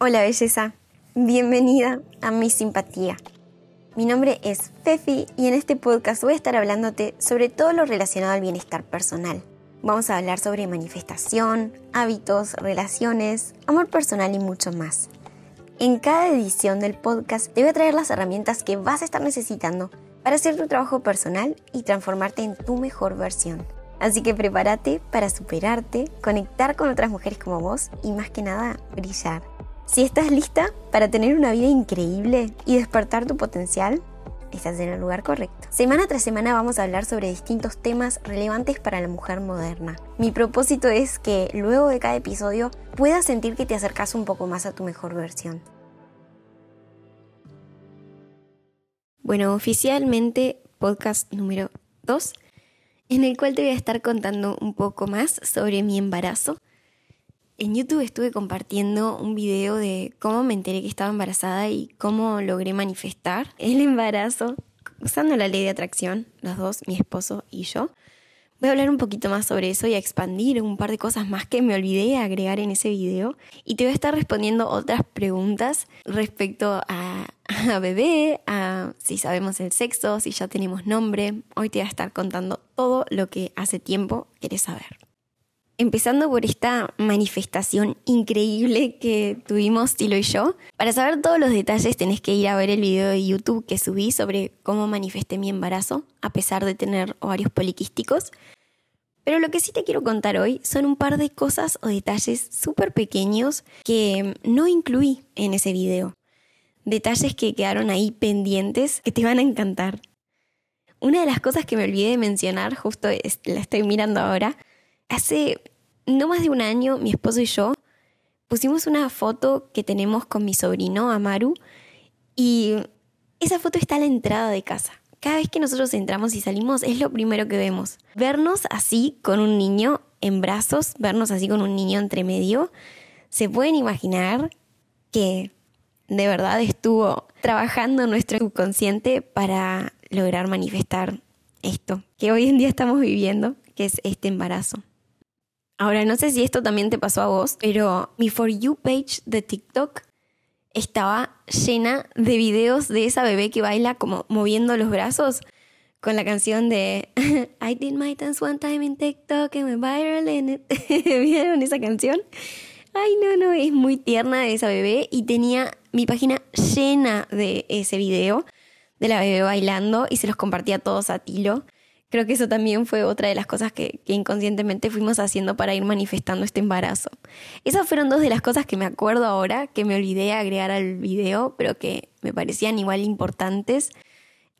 Hola belleza, bienvenida a mi simpatía. Mi nombre es Fefi y en este podcast voy a estar hablándote sobre todo lo relacionado al bienestar personal. Vamos a hablar sobre manifestación, hábitos, relaciones, amor personal y mucho más. En cada edición del podcast te voy a traer las herramientas que vas a estar necesitando para hacer tu trabajo personal y transformarte en tu mejor versión. Así que prepárate para superarte, conectar con otras mujeres como vos y más que nada brillar. Si estás lista para tener una vida increíble y despertar tu potencial, estás en el lugar correcto. Semana tras semana vamos a hablar sobre distintos temas relevantes para la mujer moderna. Mi propósito es que luego de cada episodio puedas sentir que te acercas un poco más a tu mejor versión. Bueno, oficialmente podcast número 2, en el cual te voy a estar contando un poco más sobre mi embarazo en YouTube estuve compartiendo un video de cómo me enteré que estaba embarazada y cómo logré manifestar el embarazo usando la ley de atracción, los dos, mi esposo y yo. Voy a hablar un poquito más sobre eso y a expandir un par de cosas más que me olvidé agregar en ese video. Y te voy a estar respondiendo otras preguntas respecto a, a bebé, a si sabemos el sexo, si ya tenemos nombre. Hoy te voy a estar contando todo lo que hace tiempo querés saber. Empezando por esta manifestación increíble que tuvimos Tilo y yo. Para saber todos los detalles tenés que ir a ver el video de YouTube que subí sobre cómo manifesté mi embarazo a pesar de tener ovarios poliquísticos. Pero lo que sí te quiero contar hoy son un par de cosas o detalles súper pequeños que no incluí en ese video. Detalles que quedaron ahí pendientes que te van a encantar. Una de las cosas que me olvidé de mencionar, justo la estoy mirando ahora, Hace no más de un año, mi esposo y yo pusimos una foto que tenemos con mi sobrino, Amaru, y esa foto está a la entrada de casa. Cada vez que nosotros entramos y salimos es lo primero que vemos. Vernos así con un niño en brazos, vernos así con un niño entre medio, se pueden imaginar que de verdad estuvo trabajando nuestro subconsciente para lograr manifestar esto que hoy en día estamos viviendo, que es este embarazo. Ahora, no sé si esto también te pasó a vos, pero mi For You page de TikTok estaba llena de videos de esa bebé que baila como moviendo los brazos con la canción de I did my dance one time in TikTok and went viral in it. ¿Vieron esa canción? Ay, no, no, es muy tierna esa bebé y tenía mi página llena de ese video de la bebé bailando y se los compartía a todos a Tilo. Creo que eso también fue otra de las cosas que, inconscientemente fuimos haciendo para ir manifestando este embarazo. Esas fueron dos de las cosas que me acuerdo ahora, que me olvidé agregar al video, pero que me parecían igual importantes.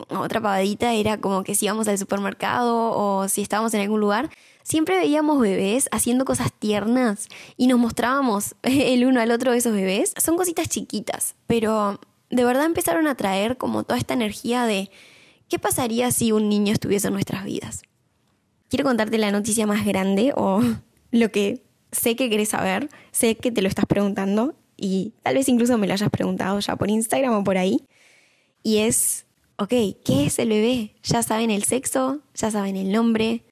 Otra pavadita era como que si íbamos al supermercado o si estábamos en algún lugar, siempre veíamos bebés haciendo cosas tiernas y nos mostrábamos el uno al otro de esos bebés. Son cositas chiquitas, pero de verdad empezaron a traer como toda esta energía de ¿Qué pasaría si un niño estuviese en nuestras vidas? Quiero contarte la noticia más grande o lo que sé que querés saber, sé que te lo estás preguntando y tal vez incluso me lo hayas preguntado ya por Instagram o por ahí. Y es, ok, ¿qué es el bebé? ¿Ya saben el sexo? ¿Ya saben el nombre?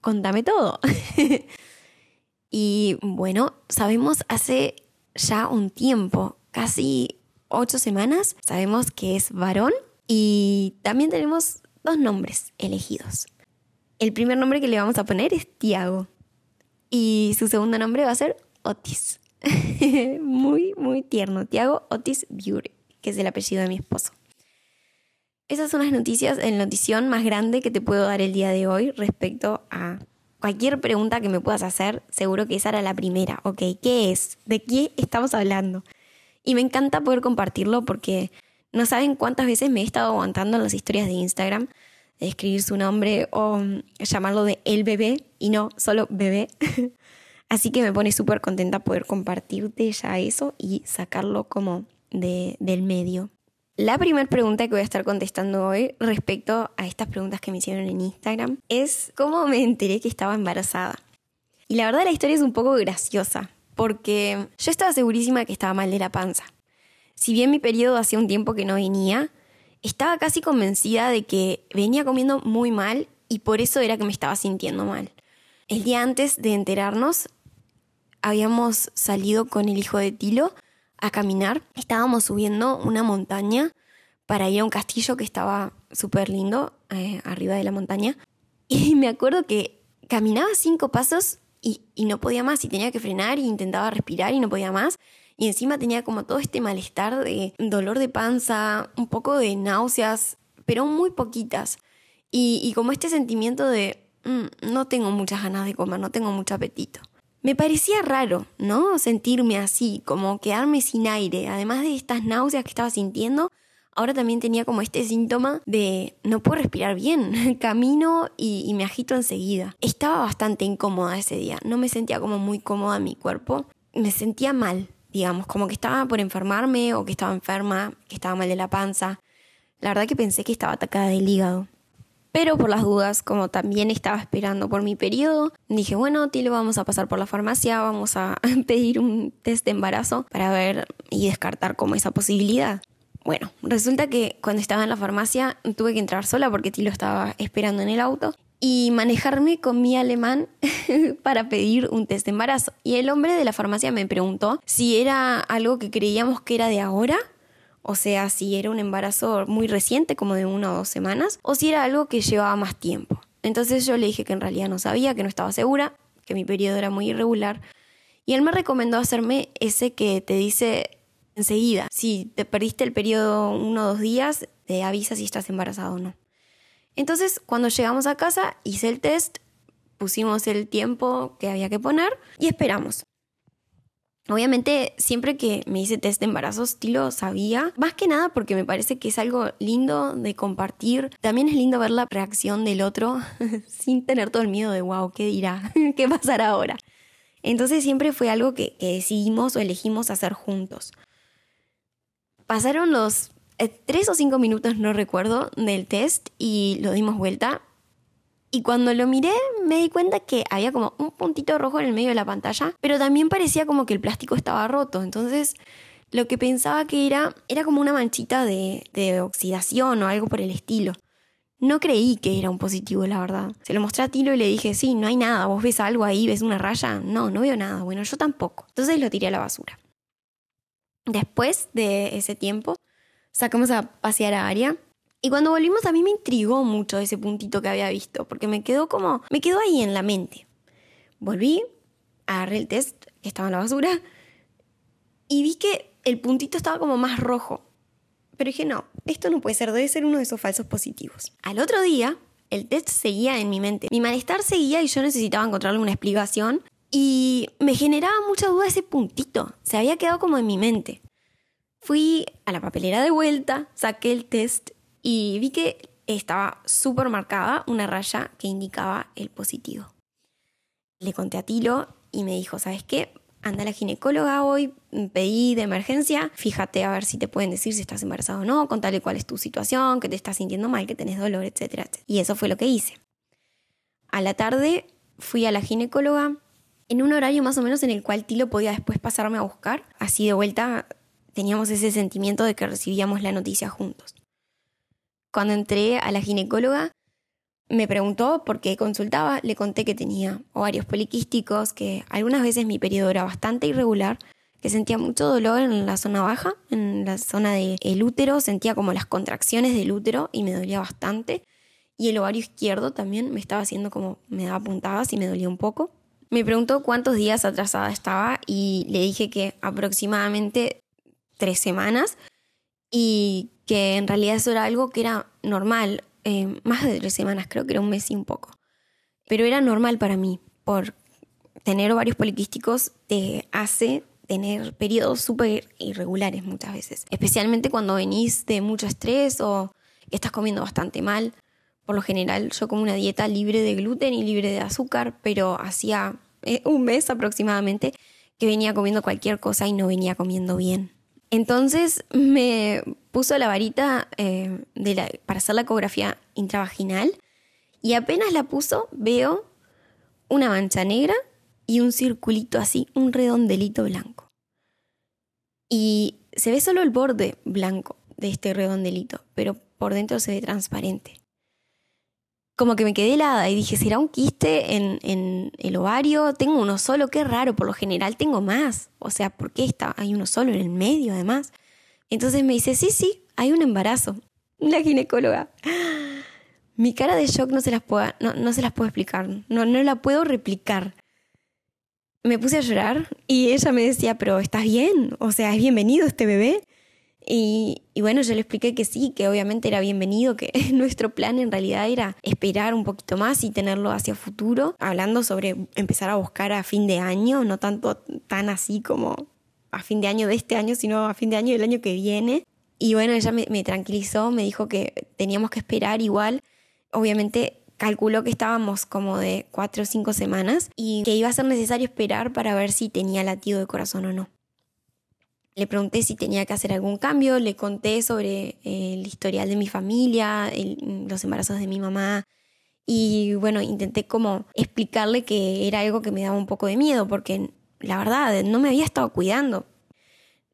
Contame todo. y bueno, sabemos hace ya un tiempo, casi ocho semanas, sabemos que es varón y también tenemos dos nombres elegidos. El primer nombre que le vamos a poner es Tiago. Y su segundo nombre va a ser Otis. muy, muy tierno. Tiago Otis Beauty, que es el apellido de mi esposo. Esas son las noticias, la notición más grande que te puedo dar el día de hoy respecto a cualquier pregunta que me puedas hacer. Seguro que esa era la primera. Ok, ¿qué es? ¿De qué estamos hablando? Y me encanta poder compartirlo porque no saben cuántas veces me he estado aguantando en las historias de Instagram de escribir su nombre o mm, llamarlo de el bebé y no solo bebé. Así que me pone súper contenta poder compartirte ya eso y sacarlo como de, del medio. La primera pregunta que voy a estar contestando hoy respecto a estas preguntas que me hicieron en Instagram es cómo me enteré que estaba embarazada. Y la verdad la historia es un poco graciosa, porque yo estaba segurísima que estaba mal de la panza si bien mi periodo hacía un tiempo que no venía, estaba casi convencida de que venía comiendo muy mal y por eso era que me estaba sintiendo mal. El día antes de enterarnos, habíamos salido con el hijo de Tilo a caminar. Estábamos subiendo una montaña para ir a un castillo que estaba súper lindo eh, arriba de la montaña. Y me acuerdo que caminaba cinco pasos y, y, no podía más y tenía que frenar y intentaba respirar y no podía más. Y encima tenía como todo este malestar de dolor de panza, un poco de náuseas, pero muy poquitas. Y, como este sentimiento de mm, no tengo muchas ganas de comer, no tengo mucho apetito. Me parecía raro, ¿no? Sentirme así, como quedarme sin aire, además de estas náuseas que estaba sintiendo. Ahora también tenía como este síntoma de no puedo respirar bien, camino y, me agito enseguida. Estaba bastante incómoda ese día, no me sentía como muy cómoda mi cuerpo, me sentía mal, digamos, como que estaba por enfermarme o que estaba enferma, que estaba mal de la panza. La verdad que pensé que estaba atacada del hígado. Pero por las dudas, como también estaba esperando por mi periodo, dije, bueno, Tilo, vamos a pasar por la farmacia, vamos a pedir un test de embarazo para ver y descartar como esa posibilidad. Bueno, resulta que cuando estaba en la farmacia tuve que entrar sola porque Tilo estaba esperando en el auto y manejarme con mi alemán para pedir un test de embarazo. Y el hombre de la farmacia me preguntó si era algo que creíamos que era de ahora o sea, si era un embarazo muy reciente, como de una o dos semanas, o si era algo que llevaba más tiempo. Entonces yo le dije que en realidad no sabía, que no estaba segura, que mi periodo era muy irregular. Y él me recomendó hacerme ese que te dice enseguida, si te perdiste el periodo uno o dos días, te avisa si estás embarazado o no. Entonces, cuando llegamos a casa, hice el test, pusimos el tiempo que había que poner y esperamos. Obviamente, siempre que me hice test de embarazo, estilo sabía, más que nada porque me parece que es algo lindo de compartir. También es lindo ver la reacción del otro sin tener todo el miedo de, wow, ¿qué dirá? ¿Qué pasará ahora? Entonces siempre fue algo que, decidimos o elegimos hacer juntos. Pasaron los eh, tres o cinco minutos, no recuerdo, del test y lo dimos vuelta y cuando lo miré me di cuenta que había como un puntito rojo en el medio de la pantalla, pero también parecía como que el plástico estaba roto. Entonces lo que pensaba que era era como una manchita de, de oxidación o algo por el estilo. No creí que era un positivo, la verdad. Se lo mostré a Tilo y le dije, sí, no hay nada. ¿Vos ves algo ahí? ¿Ves una raya? No, no veo nada. Bueno, yo tampoco. Entonces lo tiré a la basura. Después de ese tiempo, sacamos a pasear a Aria y cuando volvimos a mí me intrigó mucho ese puntito que había visto, porque me quedó como, me quedó ahí en la mente. Volví, agarré el test que estaba en la basura y vi que el puntito estaba como más rojo. Pero dije, no, esto no puede ser, debe ser uno de esos falsos positivos. Al otro día, el test seguía en mi mente. Mi malestar seguía y yo necesitaba encontrarle una explicación. Y me generaba mucha duda ese puntito. Se había quedado como en mi mente. Fui a la papelera de vuelta, saqué el test y vi que estaba súper marcada una raya que indicaba el positivo. Le conté a Tilo y me dijo, ¿sabes qué? Anda a la ginecóloga hoy, pedí de emergencia, fíjate a ver si te pueden decir si estás embarazada o no, contale cuál es tu situación, que te estás sintiendo mal, que tenés dolor, etcétera. Y eso fue lo que hice. A la tarde fui a la ginecóloga en un horario más o menos en el cual Tilo podía después pasarme a buscar. Así de vuelta teníamos ese sentimiento de que recibíamos la noticia juntos. Cuando entré a la ginecóloga, me preguntó por qué consultaba, le conté que tenía ovarios poliquísticos, que algunas veces mi periodo era bastante irregular, que sentía mucho dolor en la zona baja, en la zona del útero, sentía como las contracciones del útero y me dolía bastante. Y el ovario izquierdo también me estaba haciendo como, me daba puntadas y me dolía un poco. Me preguntó cuántos días atrasada estaba y le dije que aproximadamente tres semanas y que en realidad eso era algo que era normal, eh, más de tres semanas, creo que era un mes y un poco. Pero era normal para mí, por tener ovarios poliquísticos te hace tener periodos súper irregulares muchas veces, especialmente cuando venís de mucho estrés o estás comiendo bastante mal. Por lo general yo como una dieta libre de gluten y libre de azúcar, pero hacía eh, un mes aproximadamente que venía comiendo cualquier cosa y no venía comiendo bien. Entonces me puso la varita eh, para hacer la ecografía intravaginal y apenas la puso veo una mancha negra y un circulito así, un redondelito blanco. Y se ve solo el borde blanco de este redondelito, pero por dentro se ve transparente. Como que me quedé helada y dije, ¿será un quiste en, en, el ovario? Tengo uno solo, qué raro, por lo general tengo más. O sea, ¿por qué está? hay uno solo en el medio además? Entonces me dice, sí, sí, hay un embarazo. La ginecóloga. Mi cara de shock no se las puedo, no, no se las puedo explicar, no, no la puedo replicar. Me puse a llorar y ella me decía, pero ¿estás bien? O sea, ¿es bienvenido este bebé? Y, bueno, yo le expliqué que sí, que obviamente era bienvenido, que nuestro plan en realidad era esperar un poquito más y tenerlo hacia futuro, hablando sobre empezar a buscar a fin de año, no tanto tan así como a fin de año de este año, sino a fin de año del año que viene. Y bueno, ella me, me tranquilizó, me dijo que teníamos que esperar igual. Obviamente calculó que estábamos como de cuatro o cinco semanas y que iba a ser necesario esperar para ver si tenía latido de corazón o no. Le pregunté si tenía que hacer algún cambio, le conté sobre eh, el historial de mi familia, los embarazos de mi mamá. Y bueno, intenté como explicarle que era algo que me daba un poco de miedo, porque la verdad, no me había estado cuidando.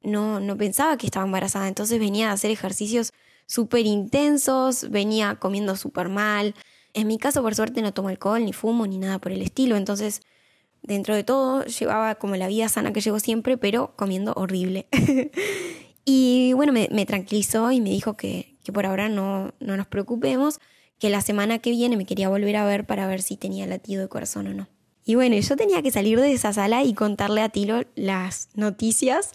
No, no pensaba que estaba embarazada, entonces venía a hacer ejercicios súper intensos, venía comiendo súper mal. En mi caso, por suerte, no tomo alcohol, ni fumo, ni nada por el estilo, entonces dentro de todo llevaba como la vida sana que llevo siempre, pero comiendo horrible. y bueno, me, tranquilizó y me dijo que, por ahora no, no nos preocupemos, que la semana que viene me quería volver a ver para ver si tenía latido de corazón o no. Y bueno, yo tenía que salir de esa sala y contarle a Tilo las noticias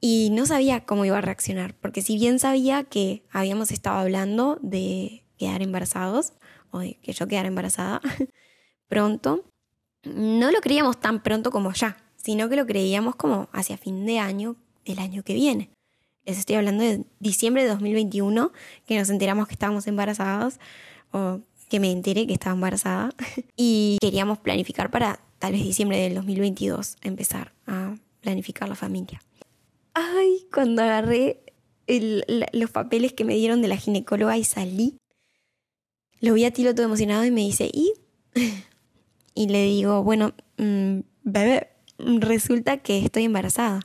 y no sabía cómo iba a reaccionar, porque si bien sabía que habíamos estado hablando de quedar embarazados, o de que yo quedara embarazada pronto, no lo creíamos tan pronto como ya, sino que lo creíamos como hacia fin de año del año que viene. Les estoy hablando de diciembre de 2021, que nos enteramos que estábamos embarazados, o que me enteré que estaba embarazada, y queríamos planificar para tal vez diciembre del 2022 empezar a planificar la familia. Ay, cuando agarré los papeles que me dieron de la ginecóloga y salí, lo vi a Tilo todo emocionado y me dice, ¿y? Y le digo, bueno, mm, bebé, resulta que estoy embarazada.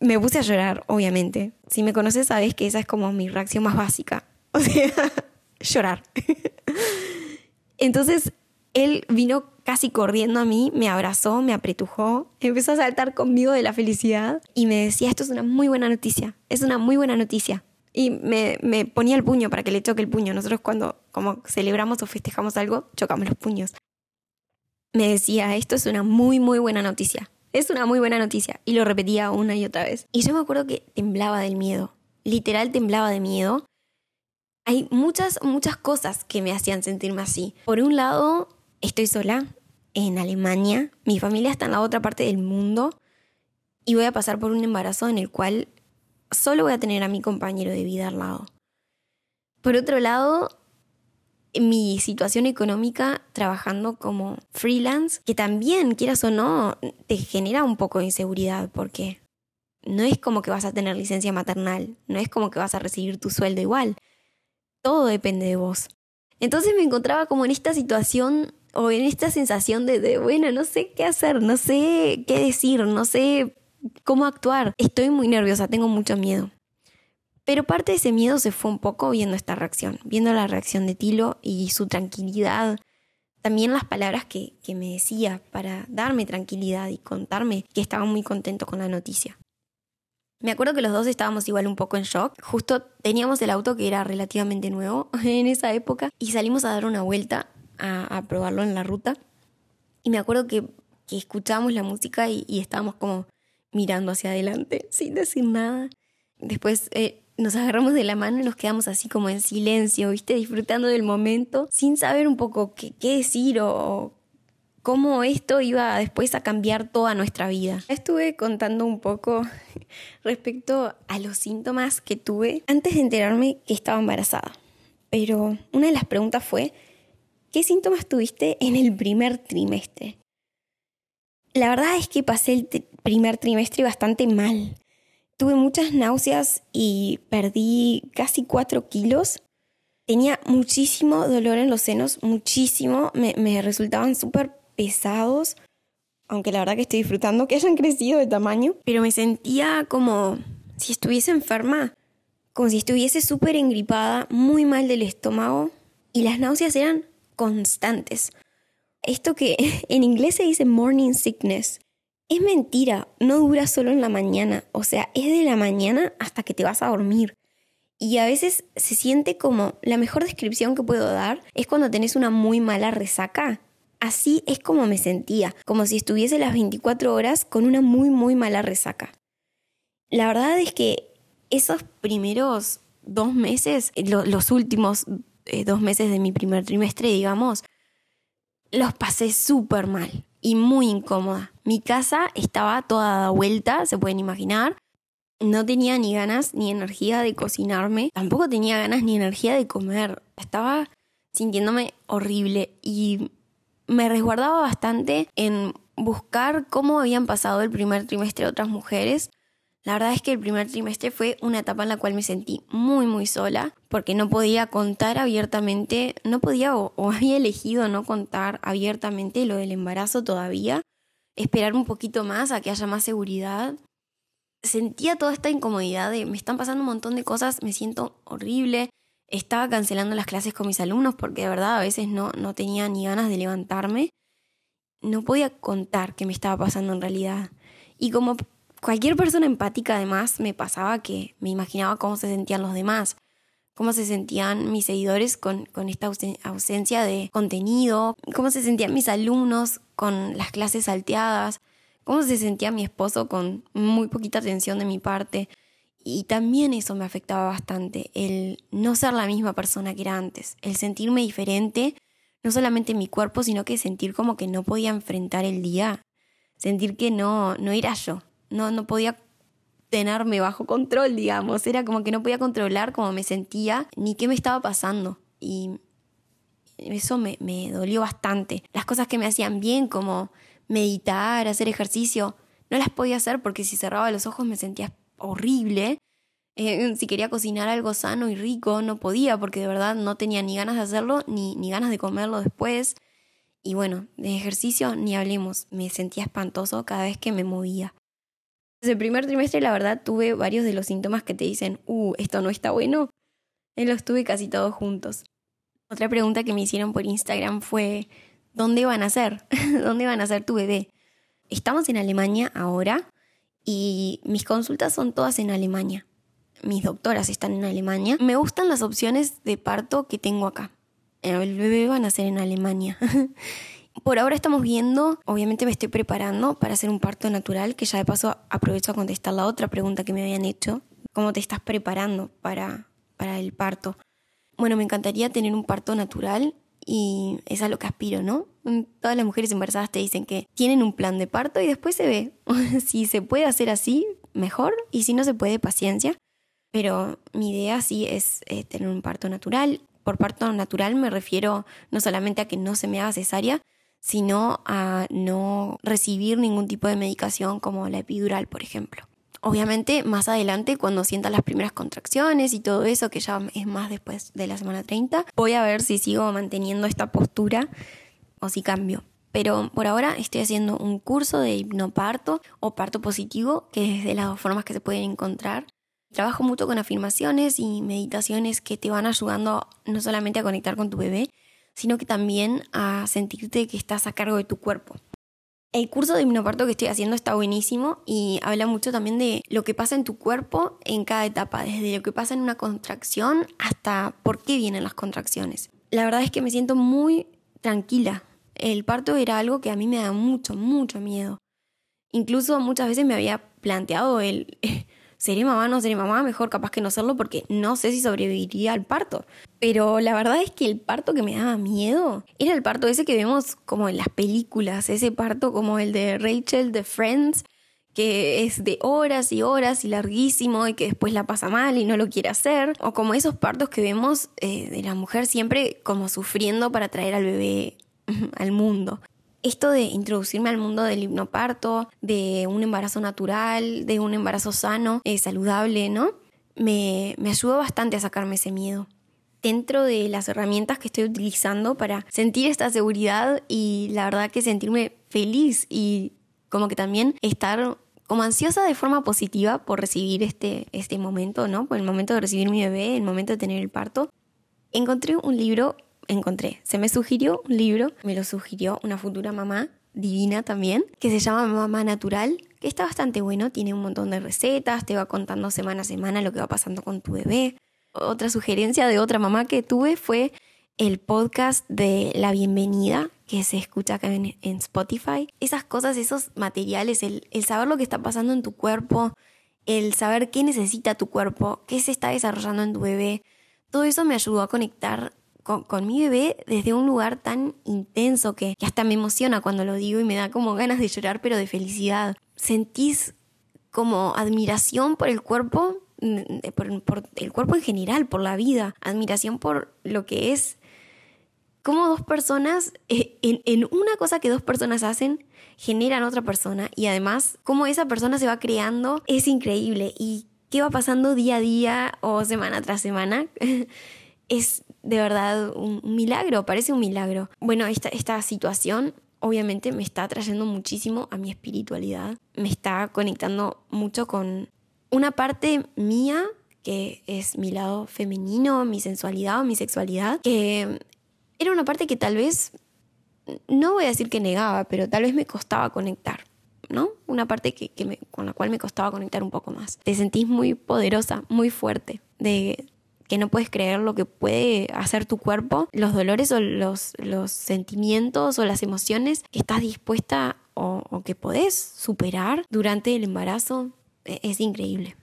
Me puse a llorar, obviamente. Si me conoces sabes que esa es como mi reacción más básica. O sea, llorar. Entonces, él vino casi corriendo a mí, me abrazó, me apretujó, empezó a saltar conmigo de la felicidad y me decía, esto es una muy buena noticia, es una muy buena noticia. Y me, me ponía el puño para que le choque el puño. Nosotros cuando como celebramos o festejamos algo, chocamos los puños me decía, esto es una muy, muy buena noticia. Es una muy buena noticia. Y lo repetía una y otra vez. Y yo me acuerdo que temblaba del miedo. Literal temblaba de miedo. Hay muchas, muchas cosas que me hacían sentirme así. Por un lado, estoy sola en Alemania. Mi familia está en la otra parte del mundo. Y voy a pasar por un embarazo en el cual solo voy a tener a mi compañero de vida al lado. Por otro lado, mi situación económica trabajando como freelance, que también, quieras o no, te genera un poco de inseguridad porque no es como que vas a tener licencia maternal, no es como que vas a recibir tu sueldo igual. Todo depende de vos. Entonces me encontraba como en esta situación o en esta sensación de, de bueno, no sé qué hacer, no sé qué decir, no sé cómo actuar. Estoy muy nerviosa, tengo mucho miedo. Pero parte de ese miedo se fue un poco viendo esta reacción, viendo la reacción de Tilo y su tranquilidad. También las palabras que, que me decía para darme tranquilidad y contarme que estaba muy contento con la noticia. Me acuerdo que los dos estábamos igual un poco en shock. Justo teníamos el auto que era relativamente nuevo en esa época y salimos a dar una vuelta a, probarlo en la ruta. Y me acuerdo que, que escuchábamos la música y, estábamos como mirando hacia adelante sin decir nada. Después eh, nos agarramos de la mano y nos quedamos así como en silencio, ¿viste? Disfrutando del momento, sin saber un poco qué, decir o, cómo esto iba después a cambiar toda nuestra vida. Estuve contando un poco respecto a los síntomas que tuve antes de enterarme que estaba embarazada. Pero una de las preguntas fue, ¿qué síntomas tuviste en el primer trimestre? La verdad es que pasé el primer trimestre bastante mal. Tuve muchas náuseas y perdí casi 4 kilos. Tenía muchísimo dolor en los senos, muchísimo. Me, me resultaban súper pesados, aunque la verdad que estoy disfrutando que hayan crecido de tamaño. Pero me sentía como si estuviese enferma, como si estuviese súper engripada, muy mal del estómago. y las náuseas eran constantes. Esto que en inglés se dice morning sickness. Es mentira, no dura solo en la mañana, o sea, es de la mañana hasta que te vas a dormir. Y a veces se siente como la mejor descripción que puedo dar es cuando tenés una muy mala resaca. Así es como me sentía, como si estuviese las 24 horas con una muy muy mala resaca. La verdad es que esos primeros dos meses, los últimos eh, dos meses de mi primer trimestre, digamos, los pasé súper mal y muy incómoda. Mi casa estaba toda vuelta, se pueden imaginar. No tenía ni ganas ni energía de cocinarme, tampoco tenía ganas ni energía de comer. Estaba sintiéndome horrible y me resguardaba bastante en buscar cómo habían pasado el primer trimestre otras mujeres la verdad es que el primer trimestre fue una etapa en la cual me sentí muy muy sola porque no podía contar abiertamente, no podía o, había elegido no contar abiertamente lo del embarazo todavía, esperar un poquito más a que haya más seguridad. Sentía toda esta incomodidad de me están pasando un montón de cosas, me siento horrible. Estaba cancelando las clases con mis alumnos porque de verdad a veces no, no tenía ni ganas de levantarme. No podía contar qué me estaba pasando en realidad. Y como cualquier persona empática además me pasaba que me imaginaba cómo se sentían los demás, cómo se sentían mis seguidores con, con esta ausencia de contenido, cómo se sentían mis alumnos con las clases salteadas, cómo se sentía mi esposo con muy poquita atención de mi parte. Y también eso me afectaba bastante, el no ser la misma persona que era antes, el sentirme diferente, no solamente en mi cuerpo, sino que sentir como que no podía enfrentar el día, sentir que no, no era yo, no, no podía tenerme bajo control, digamos. Era como que no podía controlar cómo me sentía ni qué me estaba pasando. Y eso me, me dolió bastante. Las cosas que me hacían bien, como meditar, hacer ejercicio, no las podía hacer porque si cerraba los ojos me sentía horrible. Eh, si quería cocinar algo sano y rico, no podía porque de verdad no tenía ni ganas de hacerlo ni, ni ganas de comerlo después. Y bueno, de ejercicio ni hablemos, me sentía espantoso cada vez que me movía. Desde el primer trimestre, la verdad, tuve varios de los síntomas que te dicen, uh, esto no está bueno. Y los tuve casi todos juntos. Otra pregunta que me hicieron por Instagram fue, ¿dónde van a ser? ¿Dónde van a ser tu bebé? Estamos en Alemania ahora y mis consultas son todas en Alemania. Mis doctoras están en Alemania. Me gustan las opciones de parto que tengo acá. El bebé va a nacer en Alemania. Por ahora estamos viendo, obviamente me estoy preparando para hacer un parto natural, que ya de paso aprovecho a contestar la otra pregunta que me habían hecho. ¿Cómo te estás preparando para, para el parto? Bueno, me encantaría tener un parto natural y es a lo que aspiro, ¿no? Todas las mujeres embarazadas te dicen que tienen un plan de parto y después se ve. si se puede hacer así, mejor, y si no se puede, paciencia. Pero mi idea sí es eh, tener un parto natural. Por parto natural me refiero no solamente a que no se me haga cesárea, sino a no recibir ningún tipo de medicación como la epidural, por ejemplo. Obviamente, más adelante, cuando sienta las primeras contracciones y todo eso, que ya es más después de la semana 30, voy a ver si sigo manteniendo esta postura o si cambio. Pero por ahora estoy haciendo un curso de hipnoparto o parto positivo, que es de las dos formas que se pueden encontrar. Trabajo mucho con afirmaciones y meditaciones que te van ayudando no solamente a conectar con tu bebé, sino que también a sentirte que estás a cargo de tu cuerpo. El curso de hipnoparto que estoy haciendo está buenísimo y habla mucho también de lo que pasa en tu cuerpo en cada etapa, desde lo que pasa en una contracción hasta por qué vienen las contracciones. La verdad es que me siento muy tranquila. El parto era algo que a mí me da mucho, mucho miedo. Incluso muchas veces me había planteado el ¿seré mamá, no seré mamá? Mejor capaz que no serlo porque no sé si sobreviviría al parto. Pero la verdad es que el parto que me daba miedo era el parto ese que vemos como en las películas, ese parto como el de Rachel de Friends, que es de horas y horas y larguísimo y que después la pasa mal y no lo quiere hacer, o como esos partos que vemos eh, de la mujer siempre como sufriendo para traer al bebé al mundo esto de introducirme al mundo del hipnoparto, de un embarazo natural, de un embarazo sano, eh, saludable, ¿no? Me, me ayudó bastante a sacarme ese miedo. Dentro de las herramientas que estoy utilizando para sentir esta seguridad y la verdad que sentirme feliz y como que también estar como ansiosa de forma positiva por recibir este, este momento, ¿no? Por el momento de recibir mi bebé, el momento de tener el parto. Encontré un libro encontré. Se me sugirió un libro, me lo sugirió una futura mamá divina también, que se llama Mamá Natural, que está bastante bueno, tiene un montón de recetas, te va contando semana a semana lo que va pasando con tu bebé. Otra sugerencia de otra mamá que tuve fue el podcast de La Bienvenida, que se escucha acá en, Spotify. Esas cosas, esos materiales, el, el saber lo que está pasando en tu cuerpo, el saber qué necesita tu cuerpo, qué se está desarrollando en tu bebé, todo eso me ayudó a conectar con, mi bebé desde un lugar tan intenso que, hasta me emociona cuando lo digo y me da como ganas de llorar, pero de felicidad. Sentís como admiración por el cuerpo, mm, por, el cuerpo en general, por la vida, admiración por lo que es, como dos personas, eh, en, en una cosa que dos personas hacen, generan otra persona y además cómo esa persona se va creando es increíble. Y qué va pasando día a día o semana tras semana es de verdad un, milagro, parece un milagro. Bueno, esta, esta situación obviamente me está trayendo muchísimo a mi espiritualidad, me está conectando mucho con una parte mía que es mi lado femenino, mi sensualidad o mi sexualidad, que era una parte que tal vez, no voy a decir que negaba, pero tal vez me costaba conectar. ¿no? Una parte que, con la cual me costaba conectar un poco más. Te sentís muy poderosa, muy fuerte, de, que no puedes creer lo que puede hacer tu cuerpo, los dolores o los, sentimientos o las emociones que estás dispuesta o, que podés superar durante el embarazo, e, es, increíble.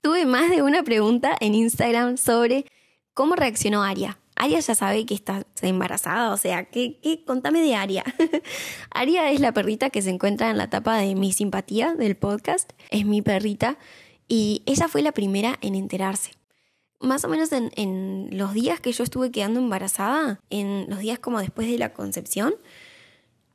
Tuve más de una pregunta en Instagram sobre cómo reaccionó Aria. Aria ya sabe que está embarazada, o sea, ¿qué, qué? contame de Aria. Aria es la perrita que se encuentra en la tapa de mi simpatía del podcast, es mi perrita, y ella fue la primera en enterarse más o menos en, los días que yo estuve quedando embarazada, en los días como después de la concepción,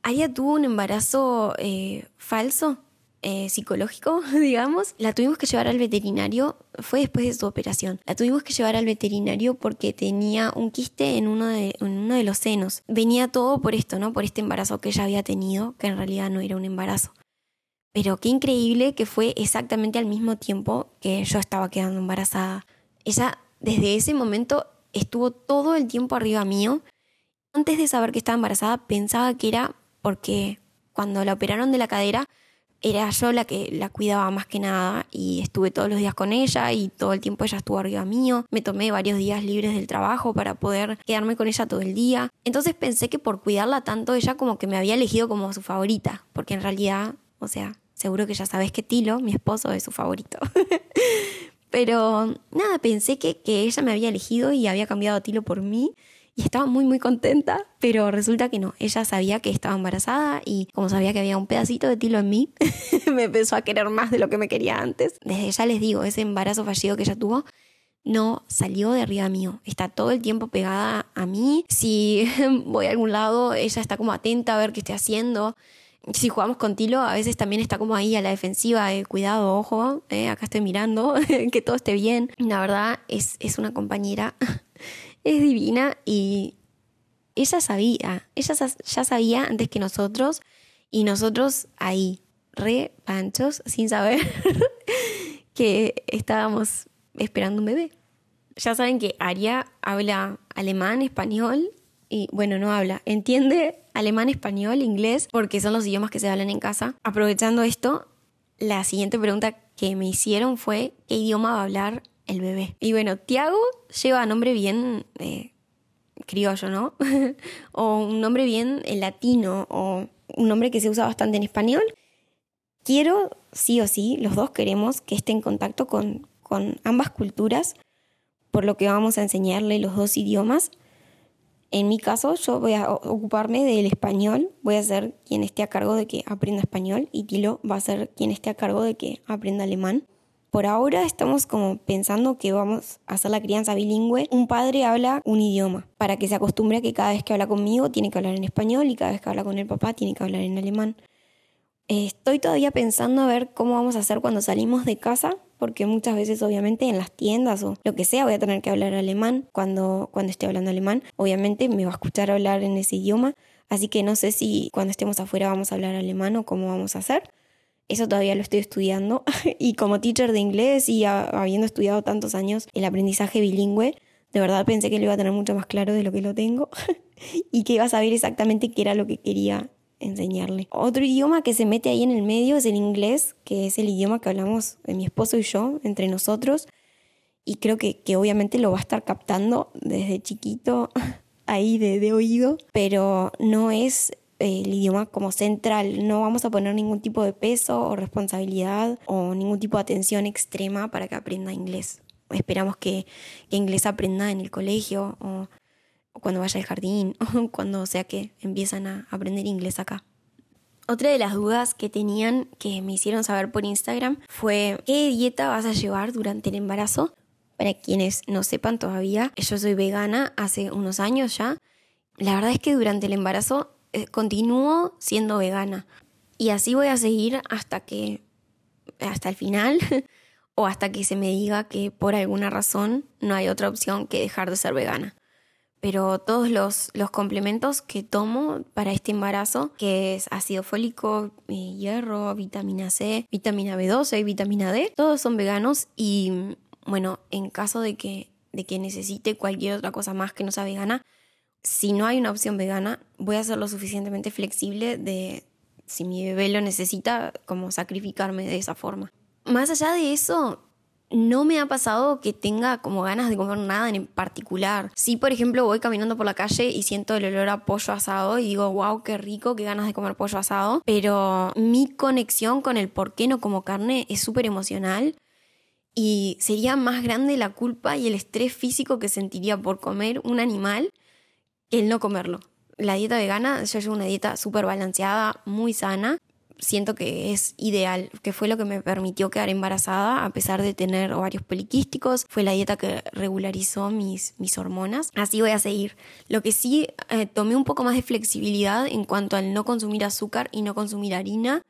Aria tuvo un embarazo eh, falso, eh, psicológico, digamos. La tuvimos que llevar al veterinario, fue después de su operación. La tuvimos que llevar al veterinario porque tenía un quiste en uno de, en uno de los senos. Venía todo por esto, ¿no? Por este embarazo que ella había tenido, que en realidad no era un embarazo. Pero qué increíble que fue exactamente al mismo tiempo que yo estaba quedando embarazada. Ella desde ese momento estuvo todo el tiempo arriba mío. Antes de saber que estaba embarazada pensaba que era porque cuando la operaron de la cadera era yo la que la cuidaba más que nada y estuve todos los días con ella y todo el tiempo ella estuvo arriba mío. Me tomé varios días libres del trabajo para poder quedarme con ella todo el día. Entonces pensé que por cuidarla tanto ella como que me había elegido como su favorita, porque en realidad, o sea, seguro que ya sabes que Tilo, mi esposo, es su favorito. Pero nada, pensé que, ella me había elegido y había cambiado a Tilo por mí y estaba muy muy contenta, pero resulta que no, ella sabía que estaba embarazada y como sabía que había un pedacito de Tilo en mí, me empezó a querer más de lo que me quería antes. Desde ya les digo, ese embarazo fallido que ella tuvo no salió de arriba mío, está todo el tiempo pegada a mí, si voy a algún lado, ella está como atenta a ver qué estoy haciendo si jugamos con Tilo, a veces también está como ahí a la defensiva, cuidado, ojo, eh, acá estoy mirando, que todo esté bien. La verdad es, es una compañera, es divina y ella sabía, ella ya sabía antes que nosotros y nosotros ahí, re panchos, sin saber que estábamos esperando un bebé. Ya saben que Aria habla alemán, español y bueno, no habla, entiende alemán, español, inglés, porque son los idiomas que se hablan en casa. Aprovechando esto, la siguiente pregunta que me hicieron fue, ¿qué idioma va a hablar el bebé? Y bueno, Tiago lleva nombre bien eh, criollo, ¿no? o un nombre bien latino, o un nombre que se usa bastante en español. Quiero, sí o sí, los dos queremos que esté en contacto con, con ambas culturas, por lo que vamos a enseñarle los dos idiomas en mi caso, yo voy a ocuparme del español, voy a ser quien esté a cargo de que aprenda español y Tilo va a ser quien esté a cargo de que aprenda alemán. Por ahora estamos como pensando que vamos a hacer la crianza bilingüe. Un padre habla un idioma para que se acostumbre a que cada vez que habla conmigo tiene que hablar en español y cada vez que habla con el papá tiene que hablar en alemán. Estoy todavía pensando a ver cómo vamos a hacer cuando salimos de casa, porque muchas veces obviamente en las tiendas o lo que sea voy a tener que hablar alemán cuando, cuando esté hablando alemán. Obviamente me va a escuchar hablar en ese idioma, así que no sé si cuando estemos afuera vamos a hablar alemán o cómo vamos a hacer. Eso todavía lo estoy estudiando y como teacher de inglés y habiendo estudiado tantos años el aprendizaje bilingüe, De verdad pensé que lo iba a tener mucho más claro de lo que lo tengo y que iba a saber exactamente qué era lo que quería enseñarle. Otro idioma que se mete ahí en el medio es el inglés, que es el idioma que hablamos mi esposo y yo entre nosotros. Y creo que, que obviamente lo va a estar captando desde chiquito ahí de, de oído, pero no es el idioma como central. No vamos a poner ningún tipo de peso o responsabilidad o ningún tipo de atención extrema para que aprenda inglés. Esperamos que, que inglés aprenda en el colegio o, cuando vaya al jardín o cuando sea que empiezan a aprender inglés acá. Otra de las dudas que tenían que me hicieron saber por Instagram fue ¿qué dieta vas a llevar durante el embarazo? Para quienes no sepan todavía, yo soy vegana hace unos años ya. La verdad es que durante el embarazo eh, continúo siendo vegana. Y así voy a seguir hasta que, hasta el final, o hasta que se me diga que por alguna razón no hay otra opción que dejar de ser vegana. Pero todos los, los complementos que tomo para este embarazo, que es ácido fólico, eh, hierro, vitamina C, vitamina B12 y vitamina D, todos son veganos y bueno, en caso de que, de que necesite cualquier otra cosa más que no sea vegana, si no hay una opción vegana, voy a ser lo suficientemente flexible de, si mi bebé lo necesita, como sacrificarme de esa forma. Más allá de eso, no me ha pasado que tenga como ganas de comer nada en particular. Si, por ejemplo, voy caminando por la calle y siento el olor a pollo asado y digo, wow, qué rico, qué ganas de comer pollo asado. Pero mi conexión con el por qué no como carne es súper emocional. Y sería más grande la culpa y el estrés físico que sentiría por comer un animal el no comerlo. La dieta vegana, yo llevo una dieta súper balanceada, muy sana. Siento que es ideal, que fue lo que me permitió quedar embarazada a pesar de tener ovarios poliquísticos. Fue la dieta que regularizó mis, mis hormonas. Así voy a seguir. Lo que sí, eh, tomé un poco más de flexibilidad en cuanto al no consumir azúcar y no consumir harina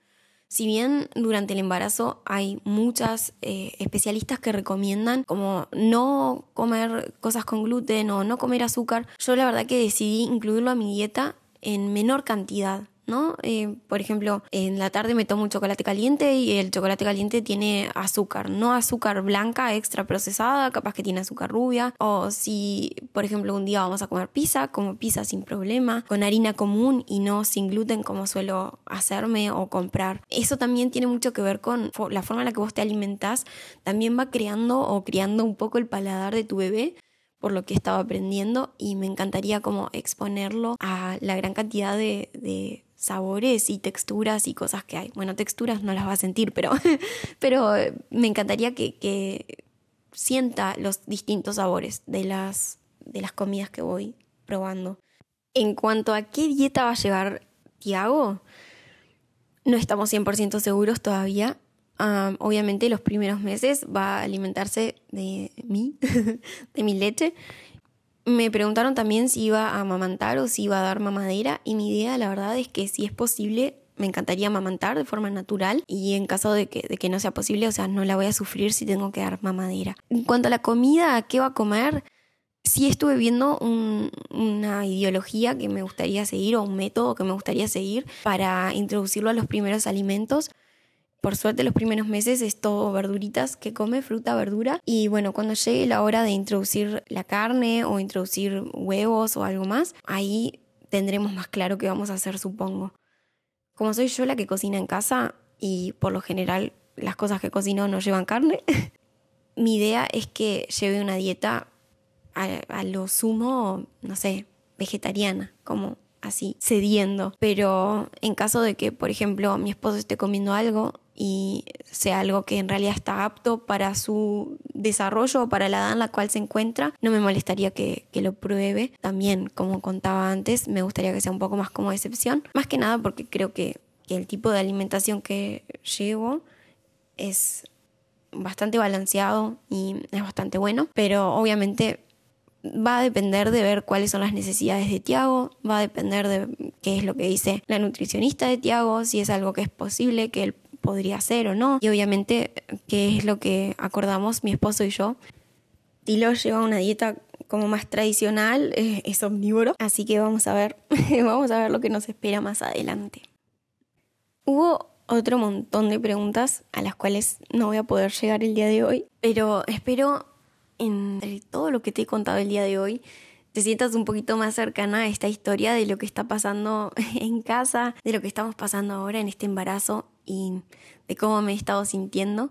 si bien durante el embarazo hay muchas eh, especialistas que recomiendan como no comer cosas con gluten o no comer azúcar, yo la verdad que decidí incluirlo a mi dieta en menor cantidad. Eh, por ejemplo, en la tarde me tomo un chocolate caliente y el chocolate caliente tiene azúcar, no azúcar blanca extra procesada, capaz que tiene azúcar rubia. O si, por ejemplo, un día vamos a comer pizza, como pizza sin problema, con harina común y no sin gluten como suelo hacerme o comprar. Eso también tiene mucho que ver con la forma en la que vos te alimentás, también va creando o criando un poco el paladar de tu bebé por lo que estaba aprendiendo y me encantaría como exponerlo a la gran cantidad de sabores y texturas y cosas que hay. Bueno, texturas no las va a sentir, pero, pero me encantaría que, sienta los distintos sabores de las, de las comidas que voy probando. En cuanto a qué dieta va a llevar Tiago, no estamos 100% seguros todavía. obviamente los primeros meses va a alimentarse de mí, de mi leche, me preguntaron también si iba a amamantar o si iba a dar mamadera y mi idea la verdad es que si es posible me encantaría amamantar de forma natural y en caso de que, no sea posible, o sea, no la voy a sufrir si tengo que dar mamadera. En cuanto a la comida, ¿qué va a comer? Sí estuve viendo una ideología que me gustaría seguir o un método que me gustaría seguir para introducirlo a los primeros alimentos por suerte los primeros meses es todo verduritas que come, fruta, verdura. Y bueno, cuando llegue la hora de introducir la carne o introducir huevos o algo más, ahí tendremos más claro qué vamos a hacer, supongo. Como soy yo la que cocina en casa y por lo general las cosas que cocino no llevan carne, mi idea es que lleve una dieta a, a lo sumo, no sé, vegetariana, como así, cediendo. Pero en caso de que, por ejemplo, mi esposo esté comiendo algo y sea algo que en realidad está apto para su desarrollo o para la edad en la cual se encuentra, no me molestaría que, lo pruebe. También, como contaba antes, me gustaría que sea un poco más como excepción. Más que nada porque creo que, que el tipo de alimentación que llevo es bastante balanceado y es bastante bueno, pero obviamente va a depender de ver cuáles son las necesidades de Tiago, va a depender de qué es lo que dice la nutricionista de Tiago, si es algo que es posible, que él podría hacer o no. Y obviamente, qué es lo que acordamos mi esposo y yo. Tilo lleva una dieta como más tradicional, es, omnívoro, así que vamos a ver, vamos a ver lo que nos espera más adelante. Hubo otro montón de preguntas a las cuales no voy a poder llegar el día de hoy, pero espero entre todo lo que te he contado el día de hoy, te sientas un poquito más cercana a esta historia de lo que está pasando en casa, de lo que estamos pasando ahora en este embarazo y de cómo me he estado sintiendo.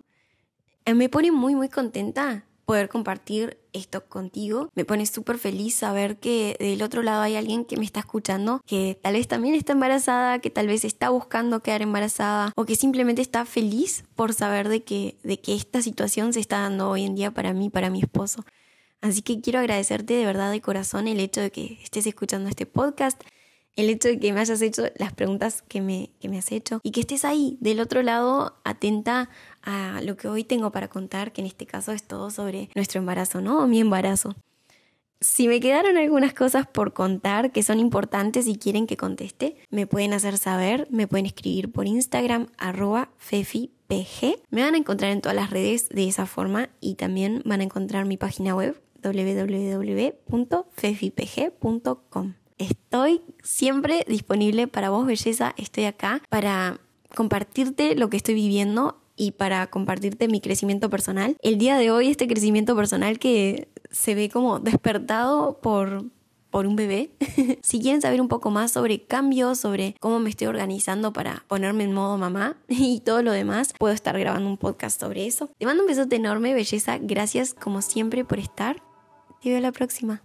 Eh, me pone muy, muy contenta poder compartir esto contigo. Me pone súper feliz saber que del otro lado hay alguien que me está escuchando, que tal vez también está embarazada, que tal vez está buscando quedar embarazada o que simplemente está feliz por saber de que, de que esta situación se está dando hoy en día para mí, para mi esposo. Así que quiero agradecerte de verdad de corazón el hecho de que estés escuchando este podcast, el hecho de que me hayas hecho las preguntas que me, que me has hecho y que estés ahí del otro lado atenta a lo que hoy tengo para contar, que en este caso es todo sobre nuestro embarazo, ¿no? O mi embarazo. Si me quedaron algunas cosas por contar que son importantes y quieren que conteste, me pueden hacer saber, me pueden escribir por Instagram arroba fefipg. Me van a encontrar en todas las redes de esa forma y también van a encontrar mi página web www.fefipg.com. Estoy siempre disponible para vos, belleza. Estoy acá para compartirte lo que estoy viviendo y para compartirte mi crecimiento personal. El día de hoy, este crecimiento personal que se ve como despertado por, por un bebé. si quieren saber un poco más sobre cambios, sobre cómo me estoy organizando para ponerme en modo mamá y todo lo demás, puedo estar grabando un podcast sobre eso. Te mando un besote enorme, belleza. Gracias como siempre por estar. Te veo la próxima.